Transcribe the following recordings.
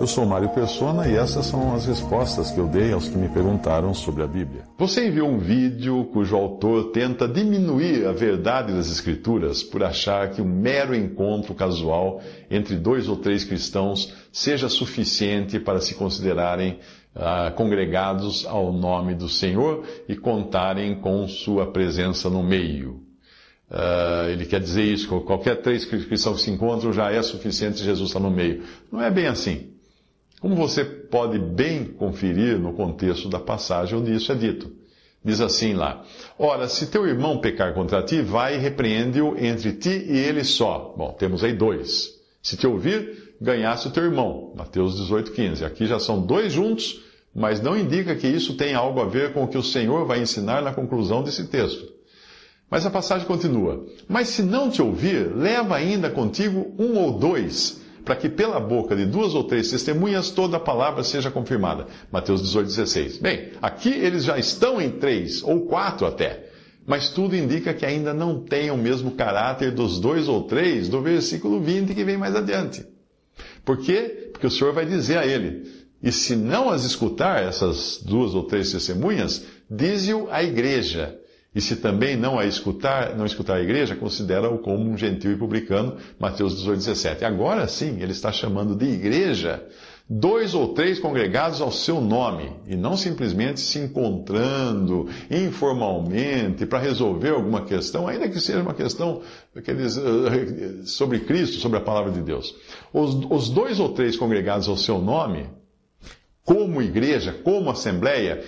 Eu sou Mário Persona e essas são as respostas que eu dei aos que me perguntaram sobre a Bíblia. Você enviou um vídeo cujo autor tenta diminuir a verdade das Escrituras por achar que um mero encontro casual entre dois ou três cristãos seja suficiente para se considerarem ah, congregados ao nome do Senhor e contarem com sua presença no meio. Uh, ele quer dizer isso, qualquer três cristãos que se encontram já é suficiente se Jesus está no meio. Não é bem assim. Como você pode bem conferir no contexto da passagem onde isso é dito. Diz assim lá: Ora, se teu irmão pecar contra ti, vai e repreende-o entre ti e ele só. Bom, temos aí dois. Se te ouvir, ganhasse o teu irmão. Mateus 18, 15. Aqui já são dois juntos, mas não indica que isso tem algo a ver com o que o Senhor vai ensinar na conclusão desse texto. Mas a passagem continua: Mas se não te ouvir, leva ainda contigo um ou dois para que pela boca de duas ou três testemunhas toda a palavra seja confirmada. Mateus 18, 16. Bem, aqui eles já estão em três, ou quatro até. Mas tudo indica que ainda não tem o mesmo caráter dos dois ou três do versículo 20 que vem mais adiante. Por quê? Porque o Senhor vai dizer a ele: E se não as escutar, essas duas ou três testemunhas, dize-o à igreja. E se também não a escutar, não escutar a igreja, considera-o como um gentil e publicano, Mateus 18, 17. Agora sim, ele está chamando de igreja dois ou três congregados ao seu nome, e não simplesmente se encontrando informalmente para resolver alguma questão, ainda que seja uma questão eh, sobre Cristo, sobre a palavra de Deus. Os, os dois ou três congregados ao seu nome, como igreja, como assembleia,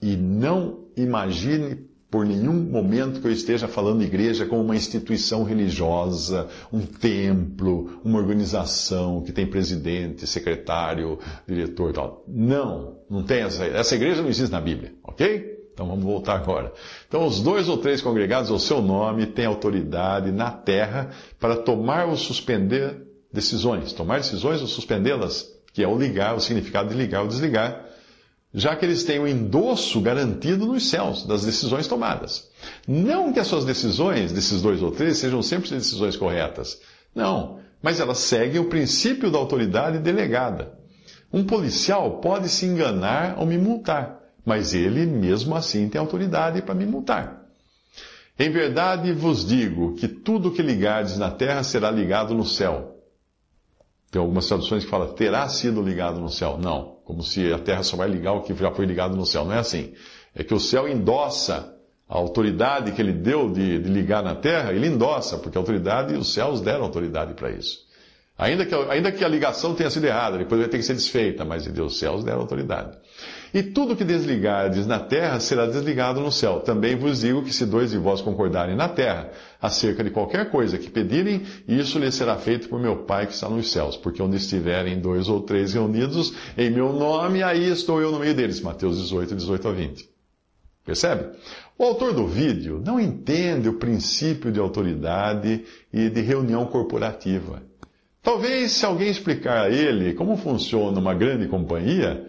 e não imagine por nenhum momento que eu esteja falando igreja como uma instituição religiosa, um templo, uma organização que tem presidente, secretário, diretor e tal. Não, não tem essa. Essa igreja não existe na Bíblia, ok? Então vamos voltar agora. Então, os dois ou três congregados ao seu nome têm autoridade na terra para tomar ou suspender decisões. Tomar decisões ou suspendê-las, que é o ligar, o significado de ligar ou desligar já que eles têm o endosso garantido nos céus das decisões tomadas. Não que as suas decisões, desses dois ou três, sejam sempre decisões corretas. Não, mas elas seguem o princípio da autoridade delegada. Um policial pode se enganar ou me multar, mas ele mesmo assim tem autoridade para me multar. Em verdade vos digo que tudo que ligardes na terra será ligado no céu tem algumas traduções que falam terá sido ligado no céu. Não, como se a terra só vai ligar o que já foi ligado no céu. Não é assim. É que o céu endossa a autoridade que ele deu de, de ligar na terra, ele endossa, porque a autoridade, os céus deram autoridade para isso. Ainda que, ainda que a ligação tenha sido errada, depois vai ter que ser desfeita, mas Deus céus deram autoridade. E tudo que desligardes na terra será desligado no céu. Também vos digo que se dois de vós concordarem na terra acerca de qualquer coisa que pedirem, isso lhes será feito por meu Pai que está nos céus. Porque onde estiverem dois ou três reunidos em meu nome, aí estou eu no meio deles. Mateus 18, 18 a 20. Percebe? O autor do vídeo não entende o princípio de autoridade e de reunião corporativa. Talvez, se alguém explicar a ele como funciona uma grande companhia,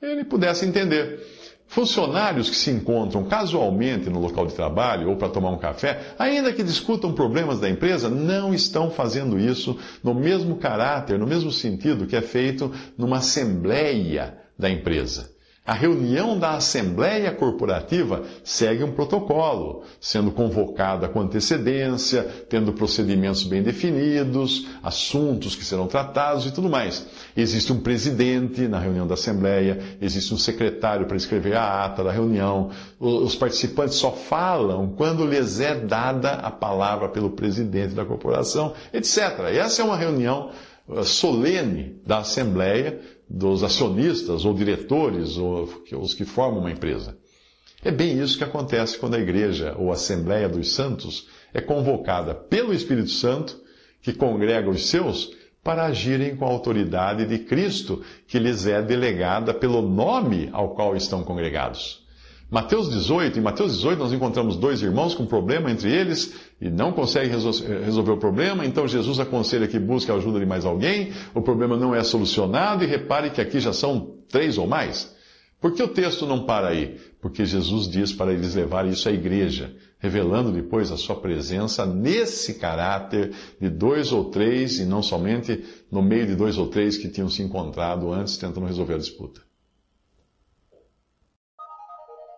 ele pudesse entender. Funcionários que se encontram casualmente no local de trabalho ou para tomar um café, ainda que discutam problemas da empresa, não estão fazendo isso no mesmo caráter, no mesmo sentido que é feito numa assembleia da empresa. A reunião da Assembleia Corporativa segue um protocolo, sendo convocada com antecedência, tendo procedimentos bem definidos, assuntos que serão tratados e tudo mais. Existe um presidente na reunião da Assembleia, existe um secretário para escrever a ata da reunião. Os participantes só falam quando lhes é dada a palavra pelo presidente da corporação, etc. Essa é uma reunião solene da Assembleia dos acionistas ou diretores ou os que formam uma empresa. É bem isso que acontece quando a igreja ou a Assembleia dos Santos é convocada pelo Espírito Santo, que congrega os seus, para agirem com a autoridade de Cristo, que lhes é delegada pelo nome ao qual estão congregados. Mateus 18, em Mateus 18 nós encontramos dois irmãos com problema entre eles e não conseguem resolver o problema, então Jesus aconselha que busque a ajuda de mais alguém, o problema não é solucionado e repare que aqui já são três ou mais. Por que o texto não para aí? Porque Jesus diz para eles levar isso à igreja, revelando depois a sua presença nesse caráter de dois ou três, e não somente no meio de dois ou três que tinham se encontrado antes tentando resolver a disputa.